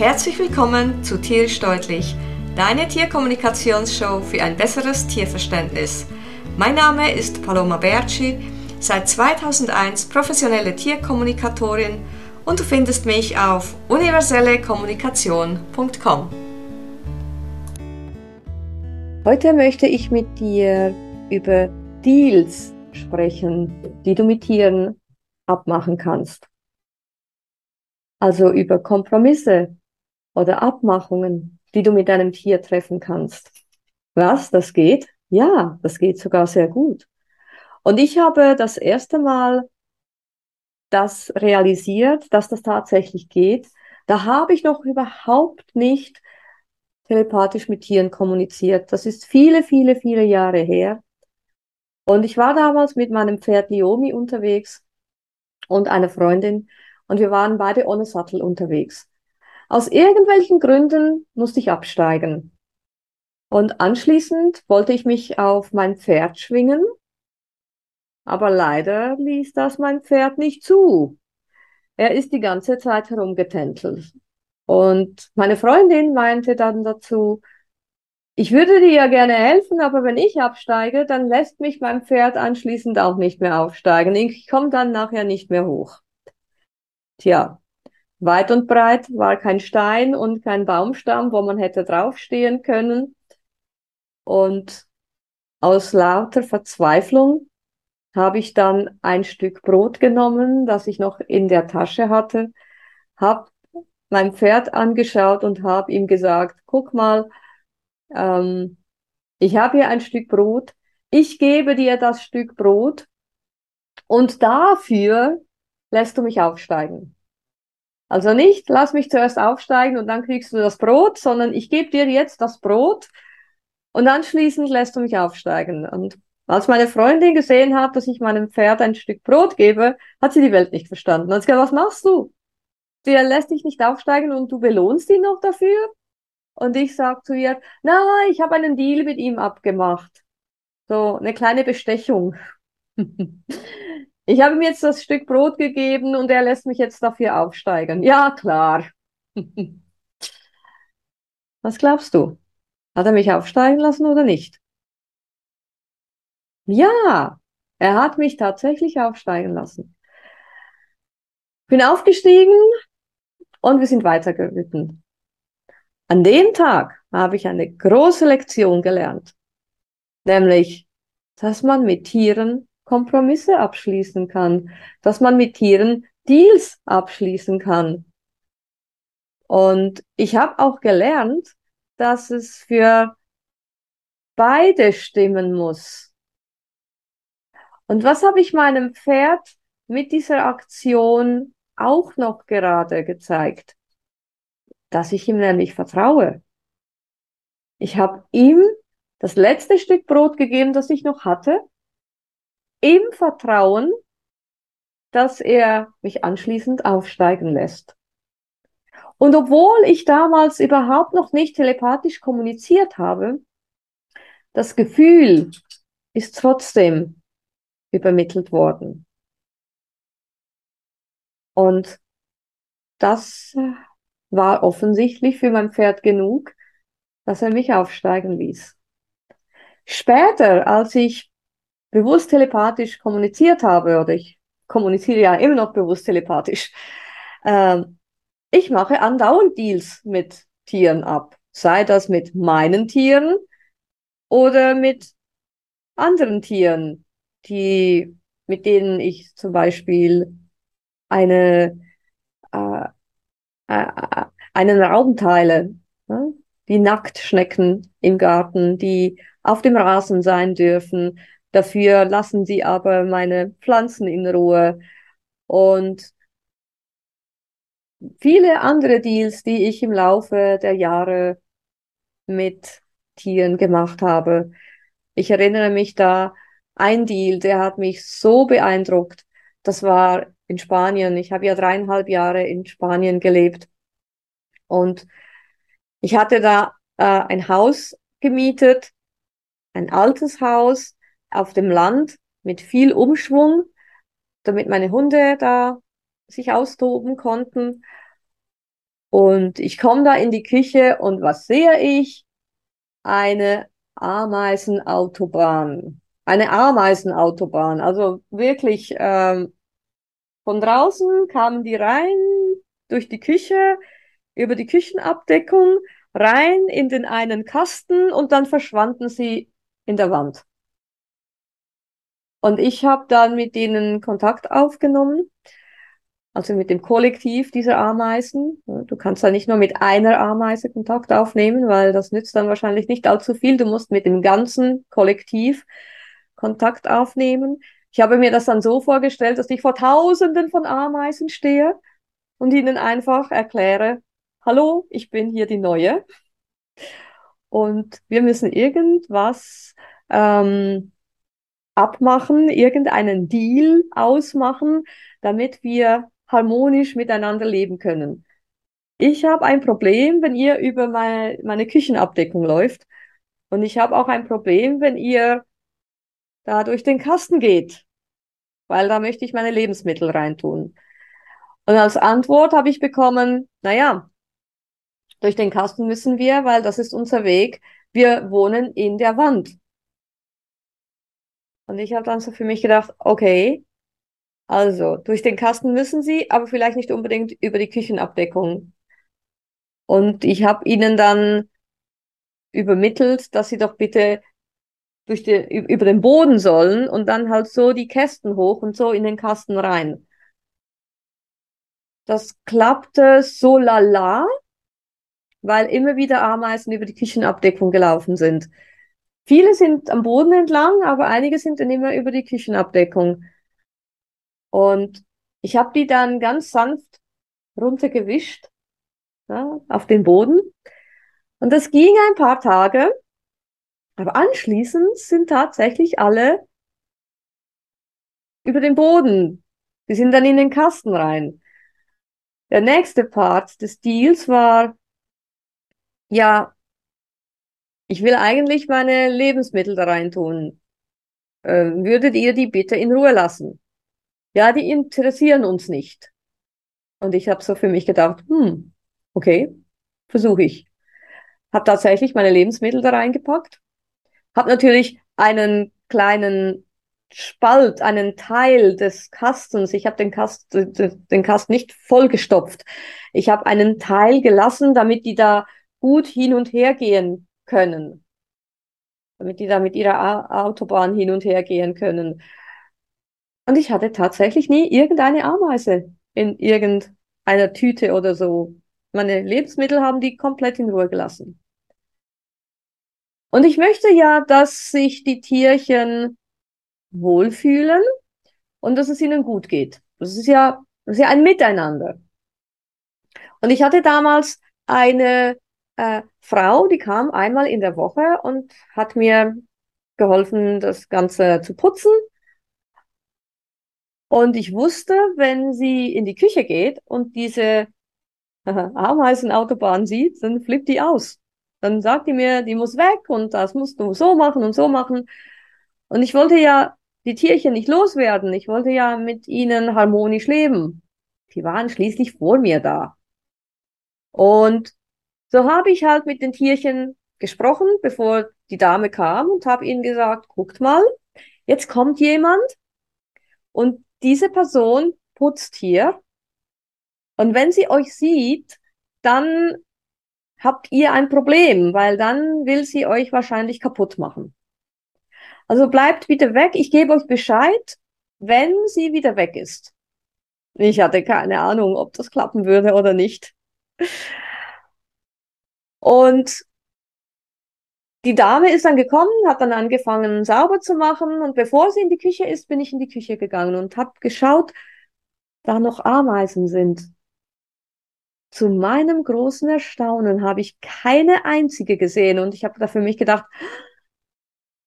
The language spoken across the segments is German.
Herzlich willkommen zu Tierisch Deutlich, deine Tierkommunikationsshow für ein besseres Tierverständnis. Mein Name ist Paloma Berci, seit 2001 professionelle Tierkommunikatorin und du findest mich auf universellekommunikation.com. Heute möchte ich mit dir über Deals sprechen, die du mit Tieren abmachen kannst. Also über Kompromisse oder Abmachungen, die du mit deinem Tier treffen kannst. Was? Das geht? Ja, das geht sogar sehr gut. Und ich habe das erste Mal das realisiert, dass das tatsächlich geht. Da habe ich noch überhaupt nicht telepathisch mit Tieren kommuniziert. Das ist viele, viele, viele Jahre her. Und ich war damals mit meinem Pferd Liomi unterwegs und einer Freundin und wir waren beide ohne Sattel unterwegs. Aus irgendwelchen Gründen musste ich absteigen. Und anschließend wollte ich mich auf mein Pferd schwingen, aber leider ließ das mein Pferd nicht zu. Er ist die ganze Zeit herumgetäntelt. Und meine Freundin meinte dann dazu, ich würde dir ja gerne helfen, aber wenn ich absteige, dann lässt mich mein Pferd anschließend auch nicht mehr aufsteigen. Ich komme dann nachher nicht mehr hoch. Tja, weit und breit war kein Stein und kein Baumstamm, wo man hätte draufstehen können. Und aus lauter Verzweiflung habe ich dann ein Stück Brot genommen, das ich noch in der Tasche hatte, habe mein Pferd angeschaut und habe ihm gesagt, guck mal, ähm, ich habe hier ein Stück Brot, ich gebe dir das Stück Brot und dafür lässt du mich aufsteigen. Also nicht, lass mich zuerst aufsteigen und dann kriegst du das Brot, sondern ich gebe dir jetzt das Brot und anschließend lässt du mich aufsteigen. Und als meine Freundin gesehen hat, dass ich meinem Pferd ein Stück Brot gebe, hat sie die Welt nicht verstanden. Und sie gesagt, was machst du? Der lässt dich nicht aufsteigen und du belohnst ihn noch dafür? Und ich sag zu ihr, na, ich habe einen Deal mit ihm abgemacht. So, eine kleine Bestechung. ich habe ihm jetzt das Stück Brot gegeben und er lässt mich jetzt dafür aufsteigen. Ja, klar. Was glaubst du? Hat er mich aufsteigen lassen oder nicht? Ja, er hat mich tatsächlich aufsteigen lassen. Bin aufgestiegen und wir sind weitergeritten. An dem Tag habe ich eine große Lektion gelernt, nämlich, dass man mit Tieren Kompromisse abschließen kann, dass man mit Tieren Deals abschließen kann. Und ich habe auch gelernt, dass es für beide stimmen muss. Und was habe ich meinem Pferd mit dieser Aktion auch noch gerade gezeigt? dass ich ihm nämlich vertraue. Ich habe ihm das letzte Stück Brot gegeben, das ich noch hatte, im Vertrauen, dass er mich anschließend aufsteigen lässt. Und obwohl ich damals überhaupt noch nicht telepathisch kommuniziert habe, das Gefühl ist trotzdem übermittelt worden. Und das war offensichtlich für mein Pferd genug, dass er mich aufsteigen ließ. Später, als ich bewusst telepathisch kommuniziert habe, oder ich kommuniziere ja immer noch bewusst telepathisch, äh, ich mache andauernd Deals mit Tieren ab. Sei das mit meinen Tieren oder mit anderen Tieren, die, mit denen ich zum Beispiel eine, äh, äh, einen Raum teile. Ne? Die Nacktschnecken im Garten, die auf dem Rasen sein dürfen. Dafür lassen sie aber meine Pflanzen in Ruhe. Und viele andere Deals, die ich im Laufe der Jahre mit Tieren gemacht habe. Ich erinnere mich da, ein Deal, der hat mich so beeindruckt. Das war in Spanien. Ich habe ja dreieinhalb Jahre in Spanien gelebt. Und ich hatte da äh, ein Haus gemietet, ein altes Haus auf dem Land mit viel Umschwung, damit meine Hunde da sich austoben konnten. Und ich komme da in die Küche und was sehe ich? Eine Ameisenautobahn. Eine Ameisenautobahn. Also wirklich ähm, von draußen kamen die rein durch die Küche, über die Küchenabdeckung, rein in den einen Kasten und dann verschwanden sie in der Wand. Und ich habe dann mit ihnen Kontakt aufgenommen, also mit dem Kollektiv dieser Ameisen. Du kannst da nicht nur mit einer Ameise Kontakt aufnehmen, weil das nützt dann wahrscheinlich nicht allzu viel. Du musst mit dem ganzen Kollektiv Kontakt aufnehmen. Ich habe mir das dann so vorgestellt, dass ich vor Tausenden von Ameisen stehe und ihnen einfach erkläre, hallo, ich bin hier die Neue. Und wir müssen irgendwas ähm, abmachen, irgendeinen Deal ausmachen, damit wir harmonisch miteinander leben können. Ich habe ein Problem, wenn ihr über meine, meine Küchenabdeckung läuft. Und ich habe auch ein Problem, wenn ihr da durch den Kasten geht, weil da möchte ich meine Lebensmittel reintun. Und als Antwort habe ich bekommen, naja, durch den Kasten müssen wir, weil das ist unser Weg. Wir wohnen in der Wand. Und ich habe dann so für mich gedacht, okay, also durch den Kasten müssen sie, aber vielleicht nicht unbedingt über die Küchenabdeckung. Und ich habe ihnen dann übermittelt, dass sie doch bitte durch die, über den Boden sollen und dann halt so die Kästen hoch und so in den Kasten rein. Das klappte so lala, weil immer wieder Ameisen über die Küchenabdeckung gelaufen sind. Viele sind am Boden entlang, aber einige sind dann immer über die Küchenabdeckung. Und ich habe die dann ganz sanft runtergewischt ja, auf den Boden. Und das ging ein paar Tage. Aber anschließend sind tatsächlich alle über den Boden. Die sind dann in den Kasten rein. Der nächste Part des Deals war, ja, ich will eigentlich meine Lebensmittel da rein tun. Äh, würdet ihr die bitte in Ruhe lassen? Ja, die interessieren uns nicht. Und ich habe so für mich gedacht, hm, okay, versuche ich. Habe tatsächlich meine Lebensmittel da reingepackt. Habe natürlich einen kleinen Spalt, einen Teil des Kastens. Ich habe den, Kast, den Kasten nicht vollgestopft. Ich habe einen Teil gelassen, damit die da gut hin und her gehen können. Damit die da mit ihrer Autobahn hin und her gehen können. Und ich hatte tatsächlich nie irgendeine Ameise in irgendeiner Tüte oder so. Meine Lebensmittel haben die komplett in Ruhe gelassen. Und ich möchte ja, dass sich die Tierchen wohlfühlen und dass es ihnen gut geht. Das ist ja, das ist ja ein Miteinander. Und ich hatte damals eine äh, Frau, die kam einmal in der Woche und hat mir geholfen, das Ganze zu putzen. Und ich wusste, wenn sie in die Küche geht und diese Ameisenautobahn sieht, dann flippt die aus. Dann sagt die mir, die muss weg und das musst du so machen und so machen. Und ich wollte ja die Tierchen nicht loswerden. Ich wollte ja mit ihnen harmonisch leben. Die waren schließlich vor mir da. Und so habe ich halt mit den Tierchen gesprochen, bevor die Dame kam und habe ihnen gesagt, guckt mal, jetzt kommt jemand und diese Person putzt hier. Und wenn sie euch sieht, dann habt ihr ein Problem, weil dann will sie euch wahrscheinlich kaputt machen. Also bleibt bitte weg. Ich gebe euch Bescheid, wenn sie wieder weg ist. Ich hatte keine Ahnung, ob das klappen würde oder nicht. Und die Dame ist dann gekommen, hat dann angefangen sauber zu machen und bevor sie in die Küche ist, bin ich in die Küche gegangen und habe geschaut, da noch Ameisen sind. Zu meinem großen Erstaunen habe ich keine einzige gesehen und ich habe da für mich gedacht,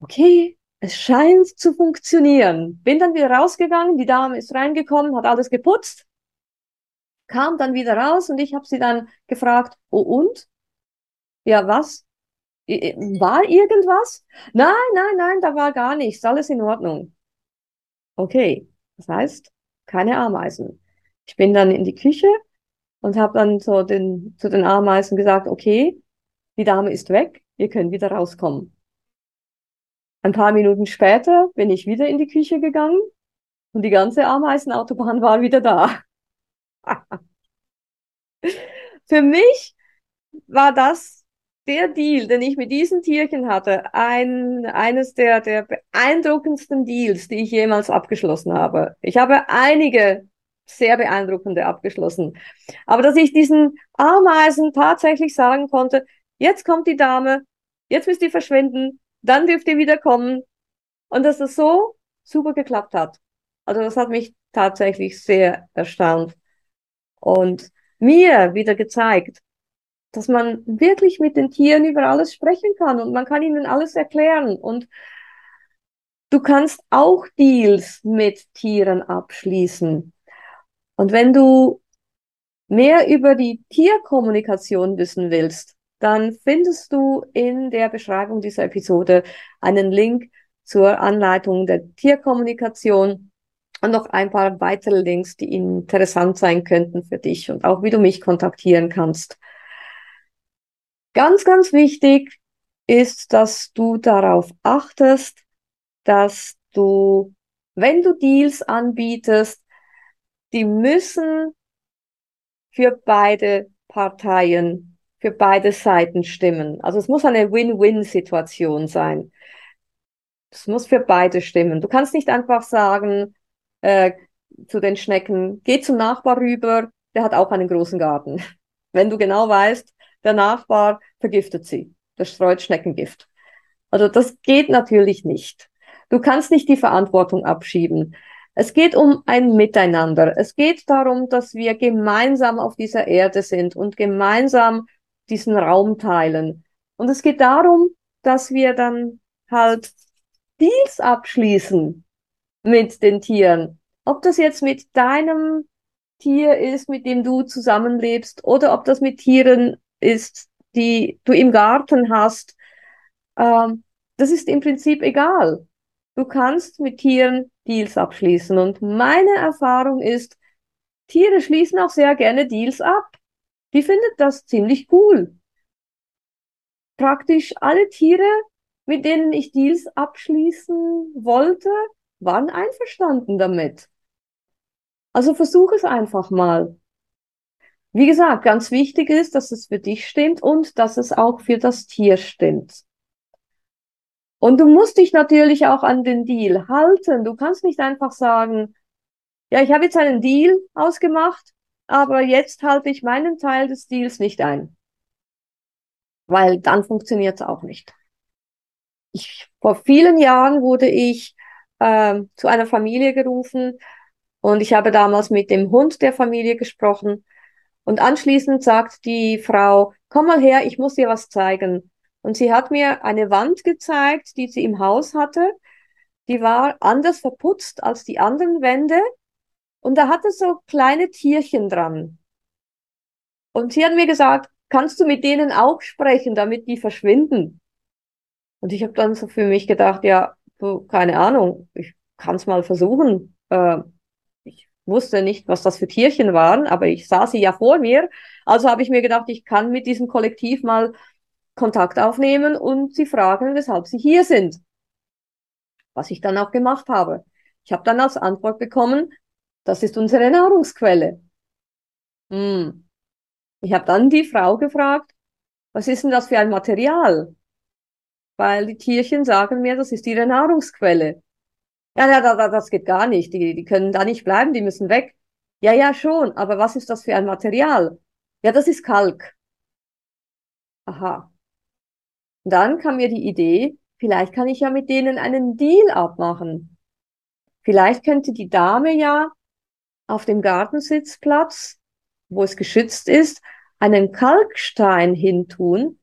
okay, es scheint zu funktionieren. Bin dann wieder rausgegangen, die Dame ist reingekommen, hat alles geputzt, kam dann wieder raus und ich habe sie dann gefragt, oh und? Ja, was? War irgendwas? Nein, nein, nein, da war gar nichts, alles in Ordnung. Okay, das heißt, keine Ameisen. Ich bin dann in die Küche und habe dann so den, zu den Ameisen gesagt, okay, die Dame ist weg, ihr könnt wieder rauskommen. Ein paar Minuten später bin ich wieder in die Küche gegangen und die ganze Ameisenautobahn war wieder da. Für mich war das der Deal, den ich mit diesen Tierchen hatte, ein, eines der, der beeindruckendsten Deals, die ich jemals abgeschlossen habe. Ich habe einige sehr beeindruckende abgeschlossen. Aber dass ich diesen Ameisen tatsächlich sagen konnte, jetzt kommt die Dame, jetzt müsst ihr verschwinden, dann dürft ihr wieder kommen. Und dass das so super geklappt hat. Also das hat mich tatsächlich sehr erstaunt und mir wieder gezeigt, dass man wirklich mit den Tieren über alles sprechen kann und man kann ihnen alles erklären und du kannst auch Deals mit Tieren abschließen. Und wenn du mehr über die Tierkommunikation wissen willst, dann findest du in der Beschreibung dieser Episode einen Link zur Anleitung der Tierkommunikation und noch ein paar weitere Links, die interessant sein könnten für dich und auch wie du mich kontaktieren kannst. Ganz, ganz wichtig ist, dass du darauf achtest, dass du, wenn du Deals anbietest, die müssen für beide Parteien, für beide Seiten stimmen. Also es muss eine Win-Win-Situation sein. Es muss für beide stimmen. Du kannst nicht einfach sagen äh, zu den Schnecken, geh zum Nachbar rüber, der hat auch einen großen Garten. Wenn du genau weißt, der Nachbar vergiftet sie, der streut Schneckengift. Also das geht natürlich nicht. Du kannst nicht die Verantwortung abschieben. Es geht um ein Miteinander. Es geht darum, dass wir gemeinsam auf dieser Erde sind und gemeinsam diesen Raum teilen. Und es geht darum, dass wir dann halt Deals abschließen mit den Tieren. Ob das jetzt mit deinem Tier ist, mit dem du zusammenlebst, oder ob das mit Tieren ist, die du im Garten hast, ähm, das ist im Prinzip egal. Du kannst mit Tieren Deals abschließen. Und meine Erfahrung ist, Tiere schließen auch sehr gerne Deals ab. Die findet das ziemlich cool. Praktisch alle Tiere, mit denen ich Deals abschließen wollte, waren einverstanden damit. Also versuch es einfach mal. Wie gesagt, ganz wichtig ist, dass es für dich stimmt und dass es auch für das Tier stimmt. Und du musst dich natürlich auch an den Deal halten. Du kannst nicht einfach sagen, ja, ich habe jetzt einen Deal ausgemacht, aber jetzt halte ich meinen Teil des Deals nicht ein. Weil dann funktioniert es auch nicht. Ich, vor vielen Jahren wurde ich äh, zu einer Familie gerufen und ich habe damals mit dem Hund der Familie gesprochen. Und anschließend sagt die Frau, komm mal her, ich muss dir was zeigen. Und sie hat mir eine Wand gezeigt, die sie im Haus hatte. Die war anders verputzt als die anderen Wände. Und da hatte so kleine Tierchen dran. Und sie hat mir gesagt, kannst du mit denen auch sprechen, damit die verschwinden? Und ich habe dann so für mich gedacht, ja, keine Ahnung, ich kann es mal versuchen. Äh, wusste nicht, was das für Tierchen waren, aber ich sah sie ja vor mir. Also habe ich mir gedacht, ich kann mit diesem Kollektiv mal Kontakt aufnehmen und sie fragen, weshalb sie hier sind. Was ich dann auch gemacht habe. Ich habe dann als Antwort bekommen, das ist unsere Nahrungsquelle. Hm. Ich habe dann die Frau gefragt, was ist denn das für ein Material? Weil die Tierchen sagen mir, das ist ihre Nahrungsquelle. Ja, ja, das geht gar nicht. Die, die können da nicht bleiben, die müssen weg. Ja, ja, schon. Aber was ist das für ein Material? Ja, das ist Kalk. Aha. Und dann kam mir die Idee, vielleicht kann ich ja mit denen einen Deal abmachen. Vielleicht könnte die Dame ja auf dem Gartensitzplatz, wo es geschützt ist, einen Kalkstein hintun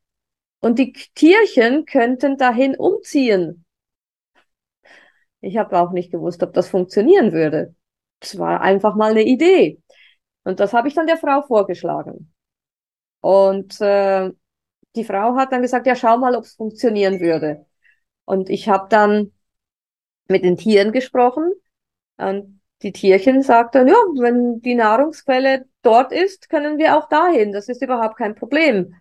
und die Tierchen könnten dahin umziehen. Ich habe auch nicht gewusst, ob das funktionieren würde. Es war einfach mal eine Idee. Und das habe ich dann der Frau vorgeschlagen. Und äh, die Frau hat dann gesagt, ja, schau mal, ob es funktionieren würde. Und ich habe dann mit den Tieren gesprochen. Und die Tierchen sagten, ja, wenn die Nahrungsquelle dort ist, können wir auch dahin. Das ist überhaupt kein Problem.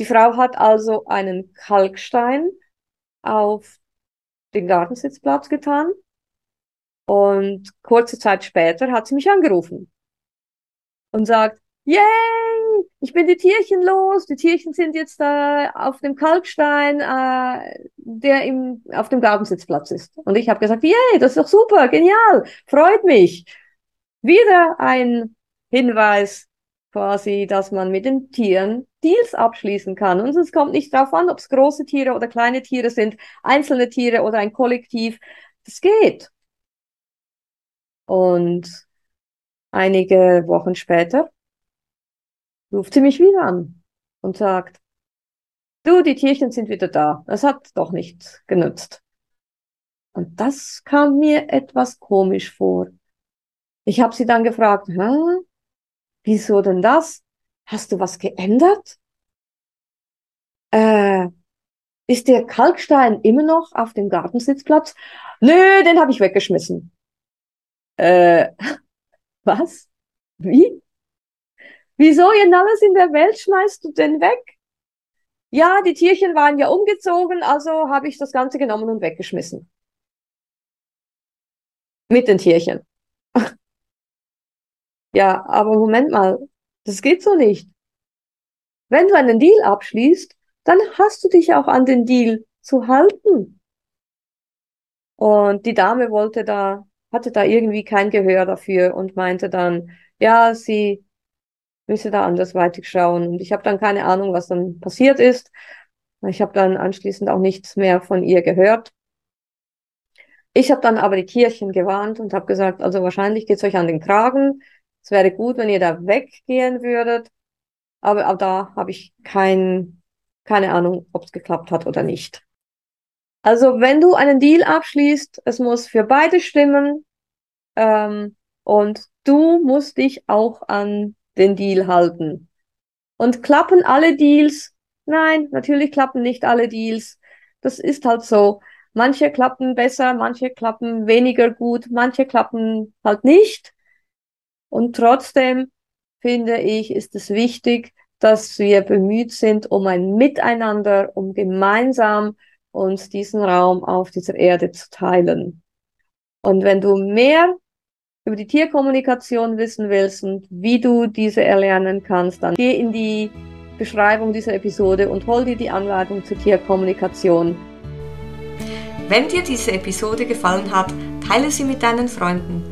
Die Frau hat also einen Kalkstein auf den Gartensitzplatz getan und kurze Zeit später hat sie mich angerufen und sagt, yay, ich bin die Tierchen los, die Tierchen sind jetzt äh, auf dem Kalkstein, äh, der im, auf dem Gartensitzplatz ist. Und ich habe gesagt, yay, das ist doch super, genial, freut mich. Wieder ein Hinweis quasi, dass man mit den Tieren Deals abschließen kann. Und es kommt nicht darauf an, ob es große Tiere oder kleine Tiere sind, einzelne Tiere oder ein Kollektiv. Das geht. Und einige Wochen später ruft sie mich wieder an und sagt, du, die Tierchen sind wieder da. Das hat doch nicht genützt. Und das kam mir etwas komisch vor. Ich habe sie dann gefragt, Hä? Wieso denn das? Hast du was geändert? Äh, ist der Kalkstein immer noch auf dem Gartensitzplatz? Nö, den habe ich weggeschmissen. Äh, was? Wie? Wieso ihr alles in der Welt schmeißt du denn weg? Ja, die Tierchen waren ja umgezogen, also habe ich das Ganze genommen und weggeschmissen. Mit den Tierchen. ja, aber Moment mal, das geht so nicht. Wenn du einen Deal abschließt, dann hast du dich auch an den Deal zu halten. Und die Dame wollte da, hatte da irgendwie kein Gehör dafür und meinte dann, ja, sie müsse da andersweitig schauen. Und ich habe dann keine Ahnung, was dann passiert ist. Ich habe dann anschließend auch nichts mehr von ihr gehört. Ich habe dann aber die Tierchen gewarnt und habe gesagt, also wahrscheinlich geht's euch an den Kragen. Es wäre gut, wenn ihr da weggehen würdet. Aber auch da habe ich kein, keine Ahnung, ob es geklappt hat oder nicht. Also wenn du einen Deal abschließt, es muss für beide stimmen ähm, und du musst dich auch an den Deal halten. Und klappen alle Deals? Nein, natürlich klappen nicht alle Deals. Das ist halt so. Manche klappen besser, manche klappen weniger gut, manche klappen halt nicht. Und trotzdem finde ich, ist es wichtig, dass wir bemüht sind um ein Miteinander, um gemeinsam uns diesen Raum auf dieser Erde zu teilen. Und wenn du mehr über die Tierkommunikation wissen willst und wie du diese erlernen kannst, dann geh in die Beschreibung dieser Episode und hol dir die Anleitung zur Tierkommunikation. Wenn dir diese Episode gefallen hat, teile sie mit deinen Freunden,